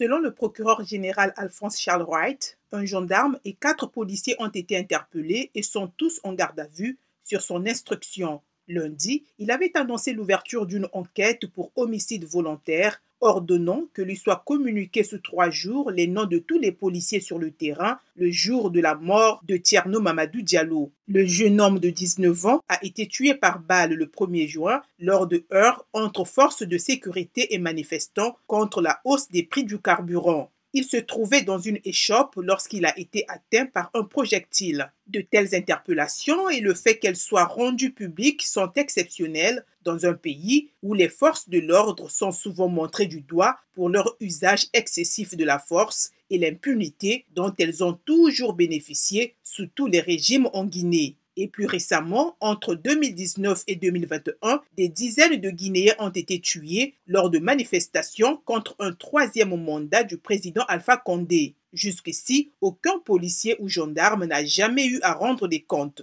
Selon le procureur général Alphonse Charles Wright, un gendarme et quatre policiers ont été interpellés et sont tous en garde à vue sur son instruction. Lundi, il avait annoncé l'ouverture d'une enquête pour homicide volontaire, ordonnant que lui soient communiqués sous trois jours les noms de tous les policiers sur le terrain le jour de la mort de Tierno Mamadou Diallo. Le jeune homme de 19 ans a été tué par balle le 1er juin lors de heurts entre forces de sécurité et manifestants contre la hausse des prix du carburant. Il se trouvait dans une échoppe lorsqu'il a été atteint par un projectile. De telles interpellations et le fait qu'elles soient rendues publiques sont exceptionnelles dans un pays où les forces de l'ordre sont souvent montrées du doigt pour leur usage excessif de la force et l'impunité dont elles ont toujours bénéficié sous tous les régimes en Guinée. Et plus récemment, entre 2019 et 2021, des dizaines de Guinéens ont été tués lors de manifestations contre un troisième mandat du président Alpha Condé. Jusqu'ici, aucun policier ou gendarme n'a jamais eu à rendre des comptes.